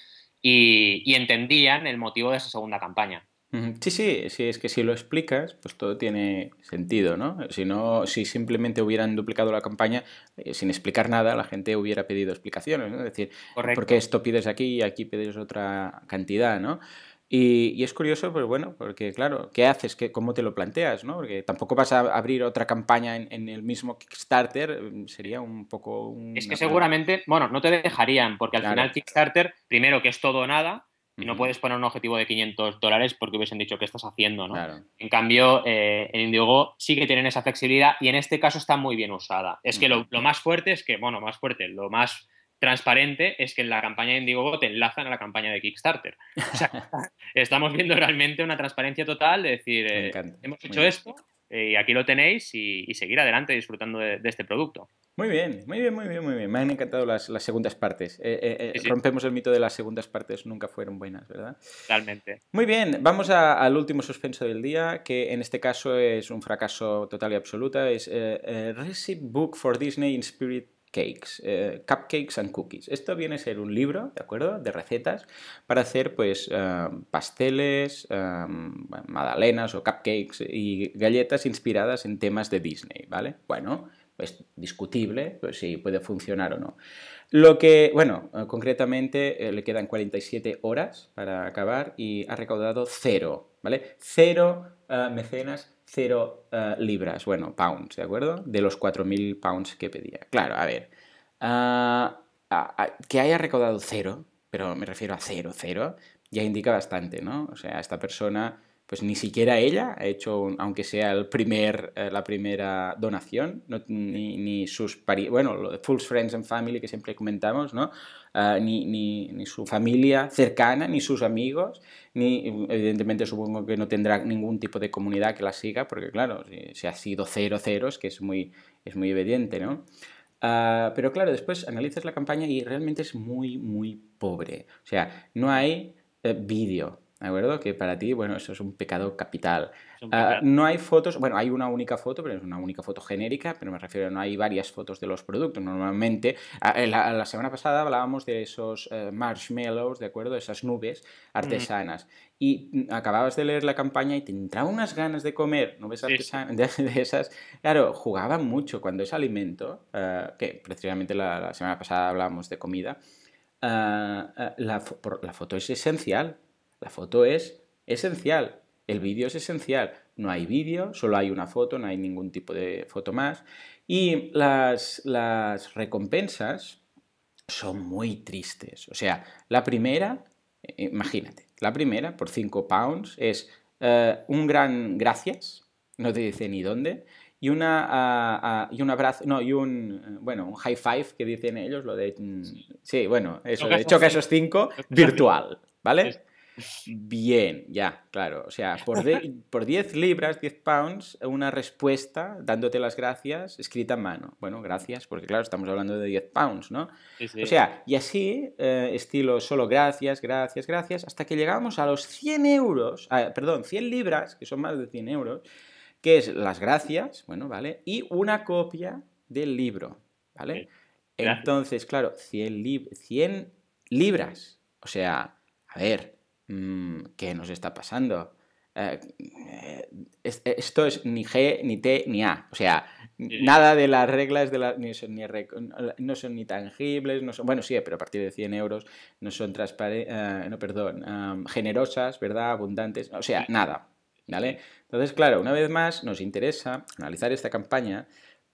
y entendían el motivo de esa segunda campaña. Sí, sí, sí, es que si lo explicas, pues todo tiene sentido, ¿no? Si no, si simplemente hubieran duplicado la campaña eh, sin explicar nada, la gente hubiera pedido explicaciones, ¿no? Es decir, ¿por qué esto pides aquí y aquí pides otra cantidad, ¿no? Y, es curioso, pues bueno, porque claro, ¿qué haces? ¿Qué, ¿Cómo te lo planteas? ¿no? Porque tampoco vas a abrir otra campaña en, el mismo Kickstarter, mm, sería un poco... Es que seguramente, bueno, no te dejarían, porque al final Kickstarter, primero que es todo o nada, y no puedes poner un objetivo de 500 dólares porque hubiesen dicho qué estás haciendo, ¿no? En cambio, eh, en Indiegogo sí que tienen esa flexibilidad y en este caso está muy bien usada. Es que lo, más fuerte es que, bueno, más fuerte, lo más transparente es que en la campaña de Indiegogo te enlazan a la campaña de Kickstarter. O sea, estamos viendo realmente una transparencia total de decir, eh, hemos hecho esto eh, y aquí lo tenéis y, seguir adelante disfrutando de este producto. Muy bien, muy bien, muy bien, muy bien. Me han encantado las, segundas partes. Eh, eh, eh, rompemos el mito de las segundas partes, nunca fueron buenas, ¿verdad? Realmente. Muy bien, vamos al último suspenso del día, que en este caso es un fracaso total y absoluto. Es Recipe Book for Disney in Spirit Cakes, eh, Cupcakes and Cookies. Esto viene a ser un libro, ¿de acuerdo?, de recetas para hacer pues eh, pasteles, eh, magdalenas o cupcakes y galletas inspiradas en temas de Disney, ¿vale? Bueno, pues discutible pues, si puede funcionar o no. Lo que, bueno, eh, concretamente le quedan 47 horas para acabar y ha recaudado cero, ¿vale? Cero mecenas 0 uh, eh, libras, bueno, pounds, ¿de acuerdo? De los 4.000 pounds que pedía. Claro, a ver, eh, que haya recaudado cero, pero me refiero a cero, cero, ya indica bastante, ¿no? O sea, esta persona pues ni siquiera ella ha hecho, aunque sea el primer, eh, la primera donación, ni, ni, sus parientes, bueno, Full Friends and Family que siempre comentamos, ¿no? Ah, ni, ni, ni, su familia cercana, ni sus amigos, ni evidentemente supongo que no tendrá ningún tipo de comunidad que la siga, porque claro, si, ha sido cero ceros, que es muy, es muy evidente, ¿no? Ah, pero claro, después analizas la campaña y realmente es muy, muy pobre. O sea, no hay eh, vídeo, ¿De acuerdo? Que para ti, bueno, eso es un pecado capital. Ah, no hay fotos, bueno, hay una única foto, pero es una única foto genérica, pero me refiero, no hay varias fotos de los productos. Normalmente, ah, la, semana pasada hablábamos de esos eh, marshmallows, ¿de acuerdo? Esas nubes artesanas. Y mm, acababas de leer la campaña y te entraba unas ganas de comer nubes artesanas, de, esas. Claro, jugaban mucho cuando es alimento, ah, que precisamente la, semana pasada hablábamos de comida. la, la foto es esencial la foto es esencial, el vídeo es esencial. No hay vídeo, solo hay una foto, no hay ningún tipo de foto más. Y las, las recompensas son muy tristes. O sea, la primera, eh, imagínate, la primera por 5 pounds es eh, un gran gracias, no te dice ni dónde, y una ah, y un abrazo, no, y un bueno, un high five que dicen ellos, lo de mm, sí, bueno, eso, de choca esos cinco virtual, ¿vale? Bien, ya, claro. O sea, por, por 10 libras, 10 pounds, una respuesta dándote las gracias escrita en mano. Bueno, gracias, porque claro, estamos hablando de 10 pounds, ¿no? O sea, y así, eh, estilo solo gracias, gracias, gracias, hasta que llegamos a los 100 euros, perdón, 100 libras, que son más de 100 euros, que es las gracias, bueno, ¿vale? Y una copia del libro, ¿vale? Entonces, claro, 100, 100 libras. O sea, a ver, ¿qué nos está pasando? Eh, eh, esto es ni G, ni T, ni A. O sea, nada de las reglas de la, ni son, ni, no son ni tangibles, no son, bueno, sí, pero a partir de 100 euros no son transparentes, eh, no, perdón, generosas, ¿verdad? Abundantes, o sea, nada. ¿Vale? Entonces, claro, una vez más nos interesa analizar esta campaña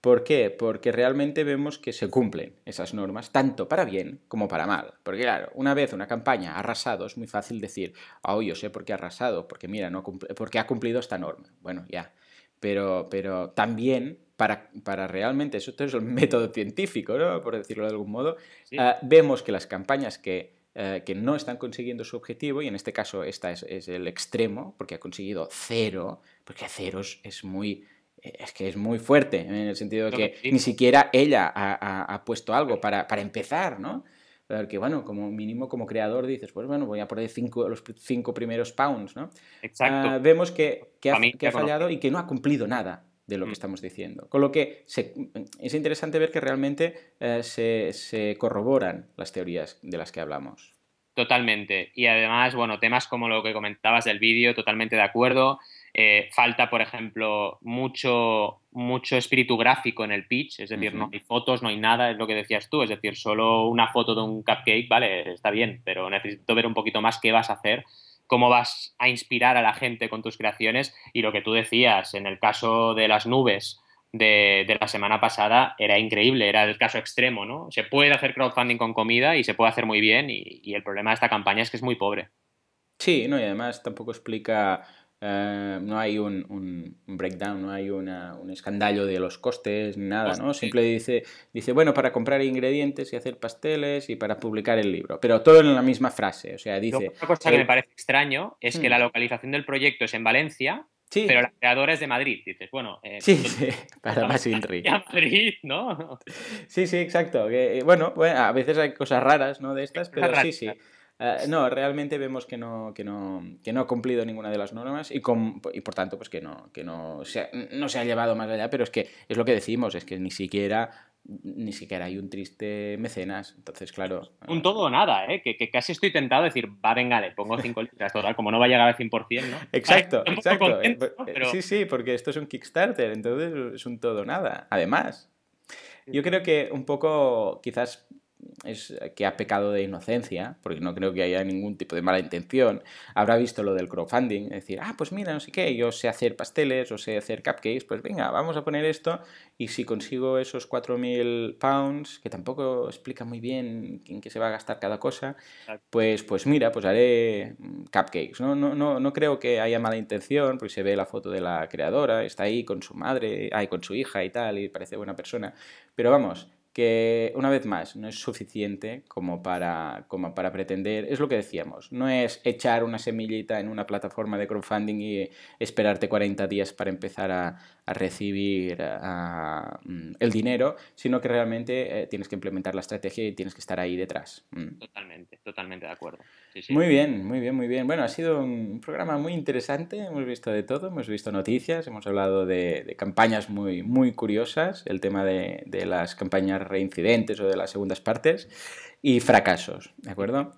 ¿Por qué? Porque realmente vemos que se cumplen esas normas, tanto para bien como para mal. Porque claro, una vez una campaña ha arrasado, es muy fácil decir, oh, yo sé por qué ha arrasado, porque mira, no porque ha cumplido esta norma. Bueno, ya. Pero, pero también para, para, realmente, eso es el método científico, ¿no? por decirlo de algún modo, ah, vemos que las campañas que, eh, que, no están consiguiendo su objetivo, y en este caso esta es, es el extremo, porque ha conseguido cero, porque cero es muy es que es muy fuerte, en el sentido de que ni siquiera ella ha, puesto algo para, empezar, ¿no? Porque, bueno, como mínimo como creador dices, pues bueno, voy a poner cinco, los cinco primeros pounds, ¿no? Exacto. Ah, vemos que, ha, fallado y que no ha cumplido nada de lo que mm. estamos diciendo. Con lo que es interesante ver que realmente eh, se, se corroboran las teorías de las que hablamos. Totalmente. Y además, bueno, temas como lo que comentabas del vídeo, totalmente de acuerdo. Eh, falta, por ejemplo, mucho, mucho espíritu gráfico en el pitch, es decir, no hay fotos, no hay nada, es lo que decías tú, es decir, solo una foto de un cupcake, vale, está bien, pero necesito ver un poquito más qué vas a hacer, cómo vas a inspirar a la gente con tus creaciones y lo que tú decías, en el caso de las nubes, de, la semana pasada era increíble, era el caso extremo, ¿no? Se puede hacer crowdfunding con comida y se puede hacer muy bien y, y el problema de esta campaña es que es muy pobre. Sí, no, y además tampoco explica eh, no hay un, breakdown, no hay un escandallo de los costes ni nada, ¿no? Simple dice, dice, bueno, para comprar ingredientes y hacer pasteles y para publicar el libro, pero todo en la misma frase, o sea, dice... Otra cosa que me parece extraño es que la mm. localización del proyecto es en Valencia, pero la creadora es de Madrid. Dices, bueno. Eh, sí, sí, para más Madrid, ¿no? Sí, sí, exacto. Eh, bueno, a veces hay cosas raras, ¿no? De estas, pero sí, sí. Eh, no, realmente vemos que no, que, no, que no ha cumplido ninguna de las normas y, y por tanto pues que, no, que no, se ha, no se ha llevado más allá, pero es que es lo que decimos, es que ni siquiera ni siquiera hay un triste mecenas. Entonces, claro. Un todo o nada, ¿eh? Que, que, casi estoy tentado a decir, va, venga, le pongo 5 litros total, como no va a llegar al 100%, ¿no? Exacto, exacto. Eh, sí, sí, porque esto es un Kickstarter, entonces es un todo o nada. Además, yo creo que un poco, quizás es que ha pecado de inocencia, porque no creo que haya ningún tipo de mala intención, habrá visto lo del crowdfunding, decir, ah, pues mira, no sé qué, yo sé hacer pasteles o sé hacer cupcakes, pues venga, vamos a poner esto y si consigo esos 4.000 pounds, que tampoco explica muy bien en qué se va a gastar cada cosa, pues, pues mira, pues haré mm, cupcakes. No, no, no, no creo que haya mala intención, porque se ve la foto de la creadora, está ahí con su madre, ahí con su hija y tal, y parece buena persona, pero vamos, que una vez más no es suficiente como para, como para pretender, es lo que decíamos, no es echar una semillita en una plataforma de crowdfunding y esperarte 40 días para empezar a, recibir mm, el dinero, sino que realmente eh, tienes que implementar la estrategia y tienes que estar ahí detrás. Mm. Totalmente, totalmente de acuerdo. Muy bien, muy bien, muy bien. Bueno, ha sido un programa muy interesante, hemos visto de todo, hemos visto noticias, hemos hablado de, campañas muy, muy curiosas, el tema de, de las campañas reincidentes o de las segundas partes y fracasos, ¿de acuerdo?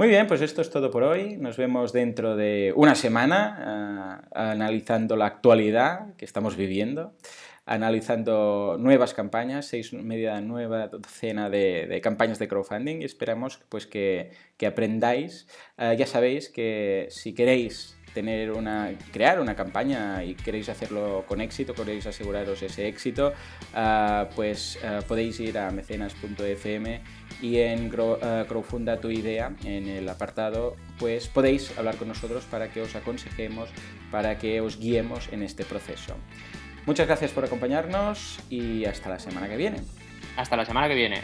Muy bien, pues esto es todo por hoy. Nos vemos dentro de una semana eh, analizando la actualidad que estamos viviendo, analizando nuevas campañas, seis media nueva docena de, campañas de crowdfunding y esperamos pues, que, aprendáis. Eh, ya sabéis que si queréis tener una, crear una campaña y queréis hacerlo con éxito, queréis aseguraros ese éxito, eh, pues podéis ir a mecenas.fm y en eh, Crowfunda tu idea, en el apartado, pues podéis hablar con nosotros para que os aconsejemos, para que os guiemos en este proceso. Muchas gracias por acompañarnos y hasta la semana que viene. Hasta la semana que viene.